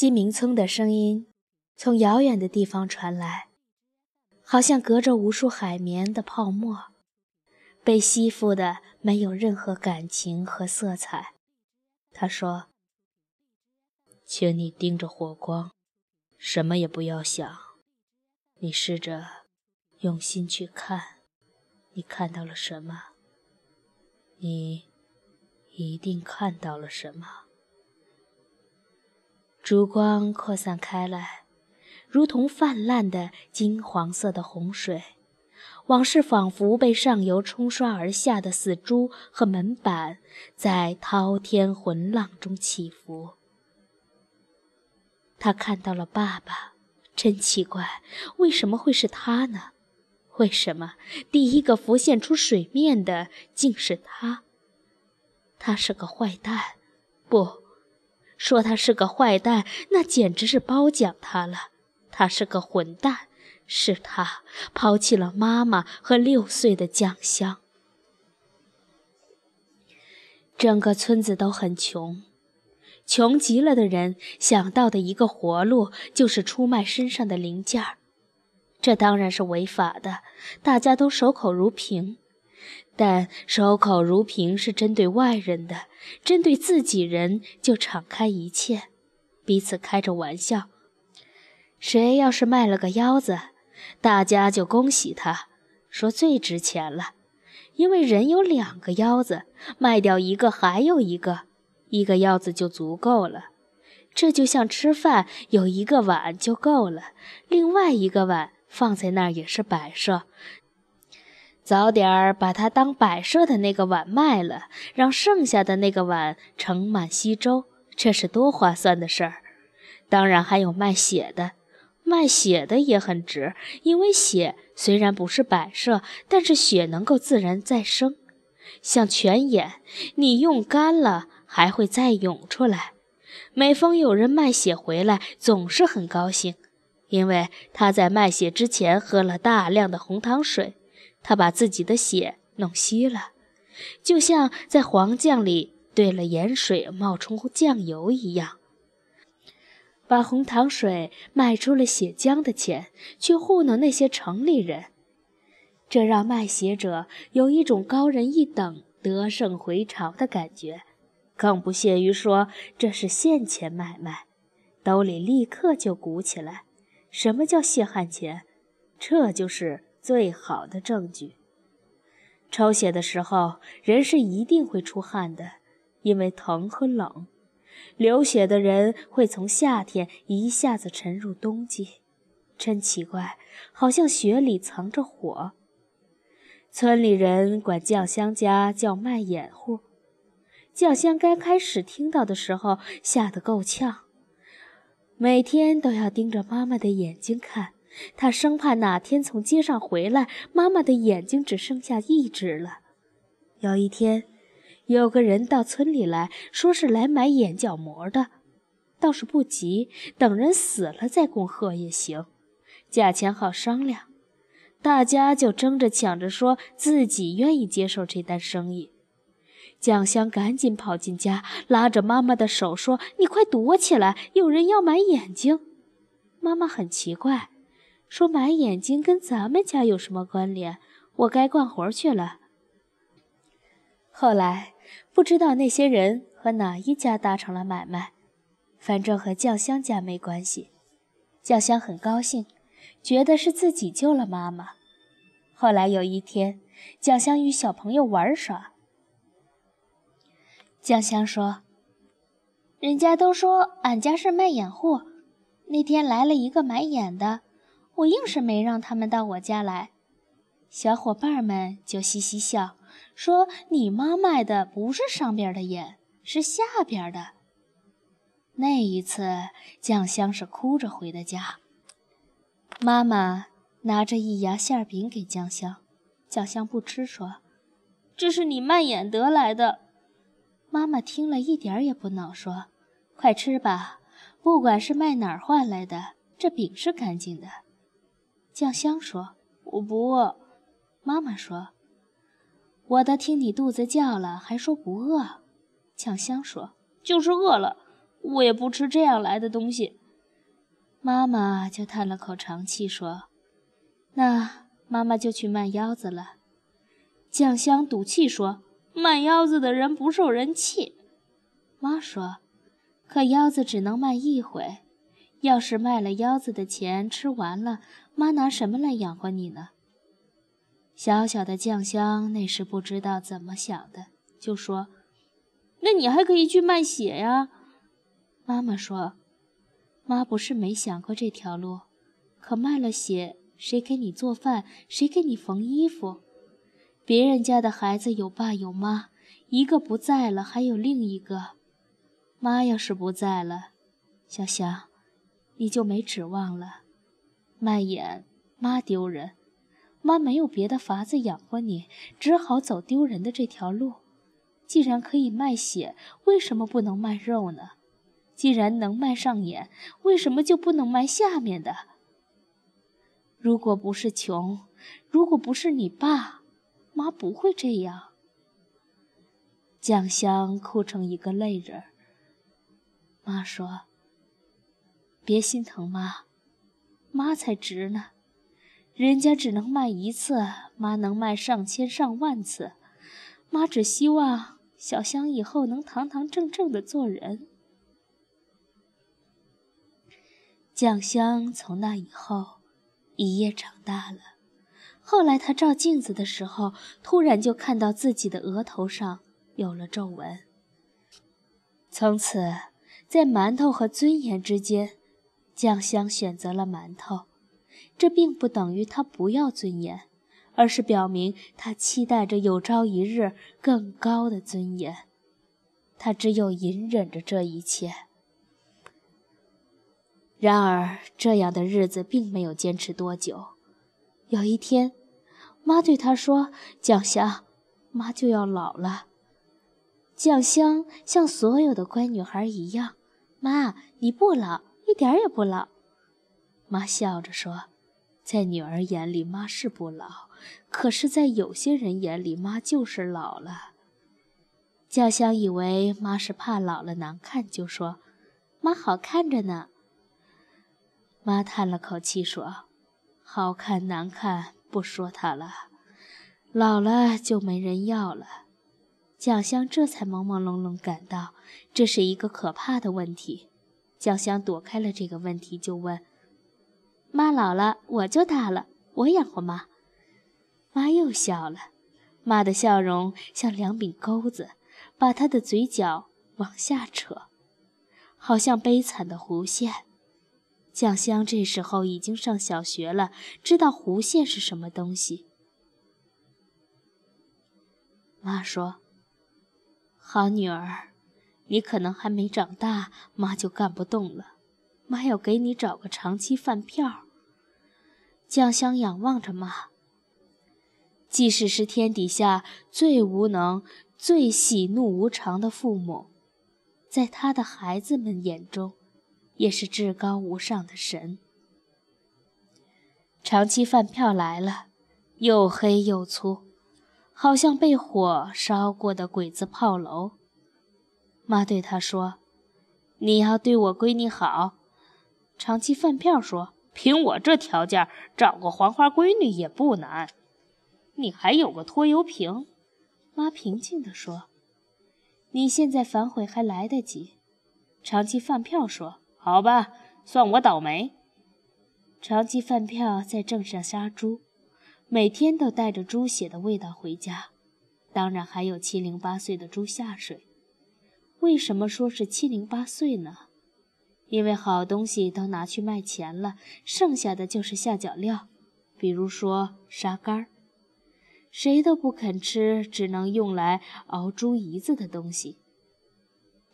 鸡鸣村的声音从遥远的地方传来，好像隔着无数海绵的泡沫，被吸附的没有任何感情和色彩。他说：“请你盯着火光，什么也不要想。你试着用心去看，你看到了什么？你一定看到了什么。”烛光扩散开来，如同泛滥的金黄色的洪水。往事仿佛被上游冲刷而下的死猪和门板，在滔天浑浪中起伏。他看到了爸爸，真奇怪，为什么会是他呢？为什么第一个浮现出水面的竟是他？他是个坏蛋，不。说他是个坏蛋，那简直是褒奖他了。他是个混蛋，是他抛弃了妈妈和六岁的酱香。整个村子都很穷，穷极了的人想到的一个活路就是出卖身上的零件儿，这当然是违法的，大家都守口如瓶。但守口如瓶是针对外人的，针对自己人就敞开一切，彼此开着玩笑。谁要是卖了个腰子，大家就恭喜他，说最值钱了，因为人有两个腰子，卖掉一个还有一个，一个腰子就足够了。这就像吃饭，有一个碗就够了，另外一个碗放在那儿也是摆设。早点把它当摆设的那个碗卖了，让剩下的那个碗盛满稀粥，这是多划算的事儿。当然还有卖血的，卖血的也很值，因为血虽然不是摆设，但是血能够自然再生，像泉眼，你用干了还会再涌出来。每逢有人卖血回来，总是很高兴，因为他在卖血之前喝了大量的红糖水。他把自己的血弄稀了，就像在黄酱里兑了盐水冒充酱油一样。把红糖水卖出了血浆的钱，去糊弄那些城里人，这让卖血者有一种高人一等、得胜回朝的感觉，更不屑于说这是现钱买卖，兜里立刻就鼓起来。什么叫血汗钱？这就是。最好的证据。抽血的时候，人是一定会出汗的，因为疼和冷。流血的人会从夏天一下子沉入冬季，真奇怪，好像血里藏着火。村里人管酱香家叫卖眼户。酱香刚开始听到的时候，吓得够呛，每天都要盯着妈妈的眼睛看。他生怕哪天从街上回来，妈妈的眼睛只剩下一只了。有一天，有个人到村里来说是来买眼角膜的，倒是不急，等人死了再供贺也行，价钱好商量。大家就争着抢着说自己愿意接受这单生意。蒋香赶紧跑进家，拉着妈妈的手说：“你快躲起来，有人要买眼睛。”妈妈很奇怪。说买眼睛跟咱们家有什么关联？我该干活去了。后来不知道那些人和哪一家搭成了买卖，反正和酱香家没关系。酱香很高兴，觉得是自己救了妈妈。后来有一天，酱香与小朋友玩耍，酱香说：“人家都说俺家是卖眼货，那天来了一个买眼的。”我硬是没让他们到我家来，小伙伴们就嘻嘻笑，说：“你妈卖的不是上边的眼，是下边的。”那一次，酱香是哭着回的家。妈妈拿着一牙馅饼给酱香，酱香不吃，说：“这是你卖眼得来的。”妈妈听了一点也不恼，说：“快吃吧，不管是卖哪儿换来的，这饼是干净的。”酱香说：“我不饿。”妈妈说：“我都听你肚子叫了，还说不饿。”酱香说：“就是饿了。我也不吃这样来的东西。妈妈就叹了口长气，说：“那妈妈就去卖腰子了。”酱香赌气说：“卖腰子的人不受人气。”妈说：“可腰子只能卖一回，要是卖了腰子的钱吃完了，妈拿什么来养活你呢？”小小的酱香那时不知道怎么想的，就说：“那你还可以去卖血呀。”妈妈说。妈不是没想过这条路，可卖了血，谁给你做饭？谁给你缝衣服？别人家的孩子有爸有妈，一个不在了，还有另一个。妈要是不在了，小香，你就没指望了。卖眼，妈丢人，妈没有别的法子养活你，只好走丢人的这条路。既然可以卖血，为什么不能卖肉呢？既然能卖上眼，为什么就不能卖下面的？如果不是穷，如果不是你爸，妈不会这样。酱香哭成一个泪人。妈说：“别心疼妈，妈才值呢。人家只能卖一次，妈能卖上千上万次。妈只希望小香以后能堂堂正正的做人。”酱香从那以后一夜长大了。后来他照镜子的时候，突然就看到自己的额头上有了皱纹。从此，在馒头和尊严之间，酱香选择了馒头。这并不等于他不要尊严，而是表明他期待着有朝一日更高的尊严。他只有隐忍着这一切。然而，这样的日子并没有坚持多久。有一天，妈对他说：“酱香，妈就要老了。”酱香像所有的乖女孩一样：“妈，你不老，一点也不老。”妈笑着说：“在女儿眼里，妈是不老；可是，在有些人眼里，妈就是老了。”酱香以为妈是怕老了难看，就说：“妈好看着呢。”妈叹了口气说：“好看难看不说她了，老了就没人要了。”蒋香这才朦朦胧胧感到这是一个可怕的问题。酱香躲开了这个问题，就问：“妈老了，我就大了，我养活妈。”妈又笑了，妈的笑容像两柄钩子，把她的嘴角往下扯，好像悲惨的弧线。酱香这时候已经上小学了，知道弧线是什么东西。妈说：“好女儿，你可能还没长大，妈就干不动了。妈要给你找个长期饭票。”酱香仰望着妈，即使是天底下最无能、最喜怒无常的父母，在他的孩子们眼中。也是至高无上的神。长期饭票来了，又黑又粗，好像被火烧过的鬼子炮楼。妈对他说：“你要对我闺女好。”长期饭票说：“凭我这条件，找个黄花闺女也不难。你还有个拖油瓶。”妈平静地说：“你现在反悔还来得及。”长期饭票说。好吧，算我倒霉。长期饭票在镇上杀猪，每天都带着猪血的味道回家，当然还有七零八碎的猪下水。为什么说是七零八碎呢？因为好东西都拿去卖钱了，剩下的就是下脚料，比如说沙干儿，谁都不肯吃，只能用来熬猪胰子的东西。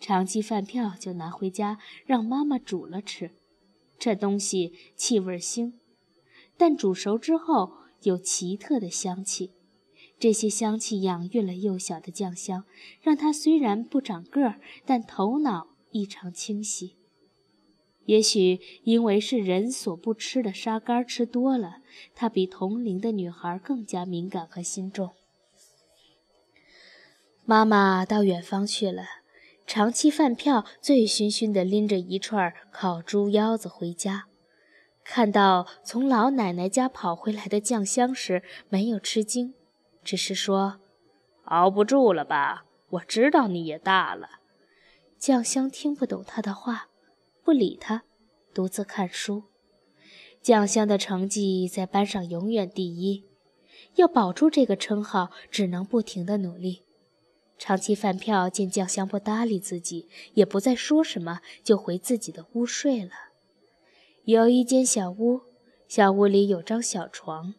长期饭票就拿回家让妈妈煮了吃，这东西气味腥，但煮熟之后有奇特的香气。这些香气养育了幼小的酱香，让他虽然不长个儿，但头脑异常清晰。也许因为是人所不吃的沙干吃多了，他比同龄的女孩更加敏感和心重。妈妈到远方去了。长期饭票醉醺醺地拎着一串烤猪腰子回家，看到从老奶奶家跑回来的酱香时，没有吃惊，只是说：“熬不住了吧？我知道你也大了。”酱香听不懂他的话，不理他，独自看书。酱香的成绩在班上永远第一，要保住这个称号，只能不停的努力。长期饭票见酱香不搭理自己，也不再说什么，就回自己的屋睡了。有一间小屋，小屋里有张小床。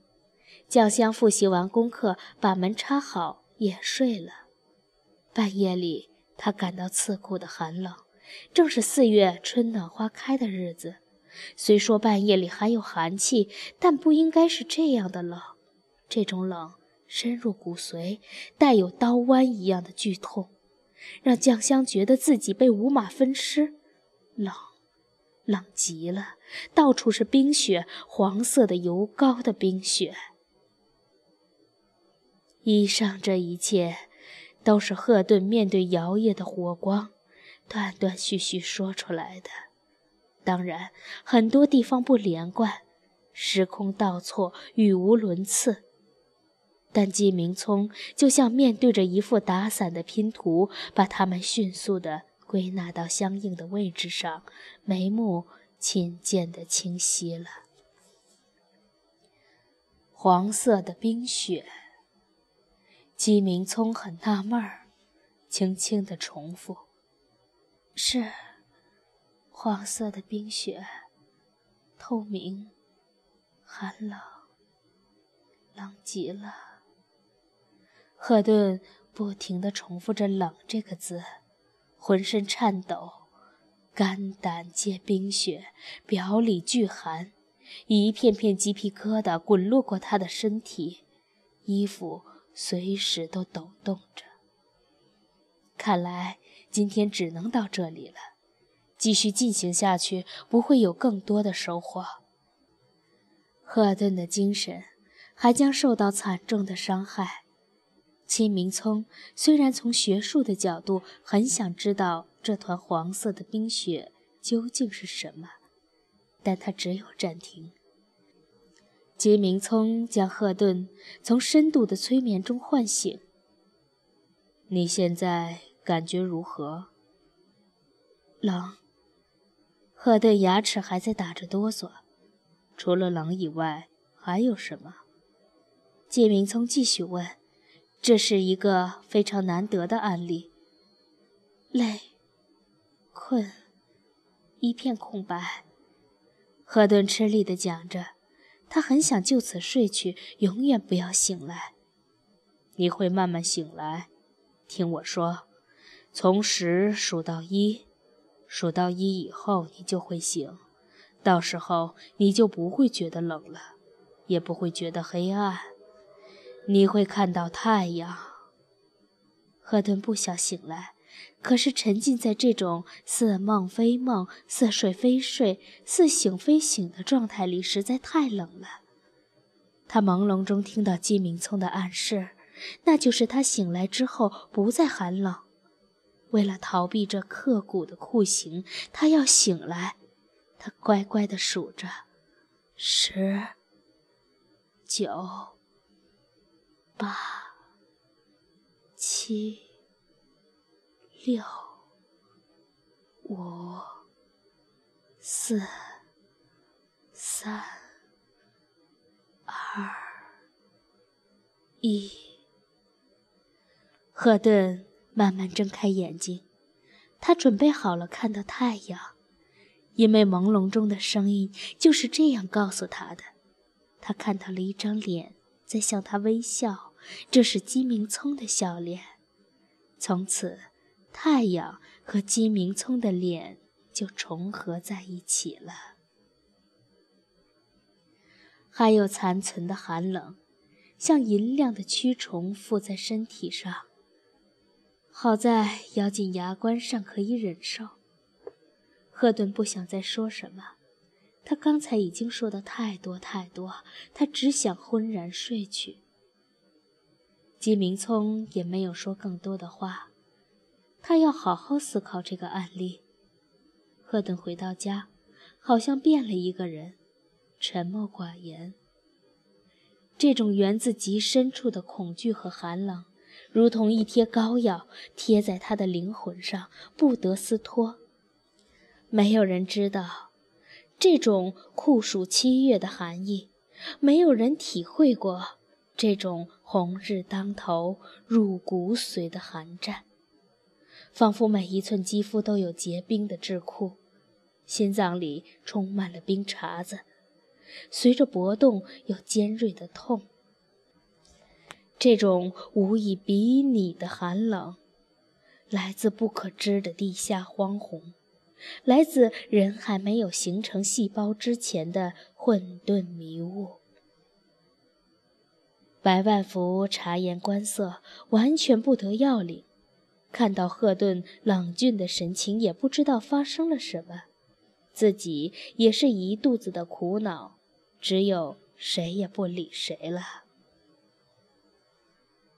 酱香复习完功课，把门插好，也睡了。半夜里，他感到刺骨的寒冷，正是四月春暖花开的日子。虽说半夜里还有寒气，但不应该是这样的冷。这种冷。深入骨髓，带有刀剜一样的剧痛，让酱香觉得自己被五马分尸，冷，冷极了，到处是冰雪，黄色的油膏的冰雪。以上这一切，都是赫顿面对摇曳的火光，断断续续说出来的。当然，很多地方不连贯，时空倒错，语无伦次。但季明聪就像面对着一副打散的拼图，把它们迅速地归纳到相应的位置上，眉目渐渐地清晰了。黄色的冰雪。季明聪很纳闷儿，轻轻地重复：“是黄色的冰雪，透明，寒冷，冷极了。”赫顿不停地重复着“冷”这个字，浑身颤抖，肝胆皆冰雪，表里俱寒，一片片鸡皮疙瘩滚落过他的身体，衣服随时都抖动着。看来今天只能到这里了，继续进行下去不会有更多的收获。赫尔顿的精神还将受到惨重的伤害。金明聪虽然从学术的角度很想知道这团黄色的冰雪究竟是什么，但他只有暂停。金明聪将赫顿从深度的催眠中唤醒。你现在感觉如何？冷。赫顿牙齿还在打着哆嗦。除了冷以外，还有什么？金明聪继续问。这是一个非常难得的案例。累、困，一片空白。赫顿吃力地讲着，他很想就此睡去，永远不要醒来。你会慢慢醒来，听我说，从十数到一，数到一以后你就会醒，到时候你就不会觉得冷了，也不会觉得黑暗。你会看到太阳。赫顿不想醒来，可是沉浸在这种似梦非梦、似睡非睡、似醒非醒的状态里，实在太冷了。他朦胧中听到季明聪的暗示，那就是他醒来之后不再寒冷。为了逃避这刻骨的酷刑，他要醒来。他乖乖地数着：十、九。八、七、六、五、四、三、二、一。赫顿慢慢睁开眼睛，他准备好了看到太阳，因为朦胧中的声音就是这样告诉他的。他看到了一张脸在向他微笑。这是姬明聪的笑脸，从此，太阳和姬明聪的脸就重合在一起了。还有残存的寒冷，像银亮的蛆虫附在身体上。好在咬紧牙关尚可以忍受。赫顿不想再说什么，他刚才已经说的太多太多，他只想昏然睡去。季明聪也没有说更多的话，他要好好思考这个案例。赫顿回到家，好像变了一个人，沉默寡言。这种源自极深处的恐惧和寒冷，如同一贴膏药贴在他的灵魂上，不得撕脱。没有人知道这种酷暑七月的寒意，没有人体会过这种红日当头、入骨髓的寒战，仿佛每一寸肌肤都有结冰的智库，心脏里充满了冰碴子。随着搏动，有尖锐的痛。这种无以比拟的寒冷，来自不可知的地下荒洪，来自人还没有形成细胞之前的混沌迷雾。百万福察言观色，完全不得要领。看到赫顿冷峻的神情，也不知道发生了什么，自己也是一肚子的苦恼。只有谁也不理谁了。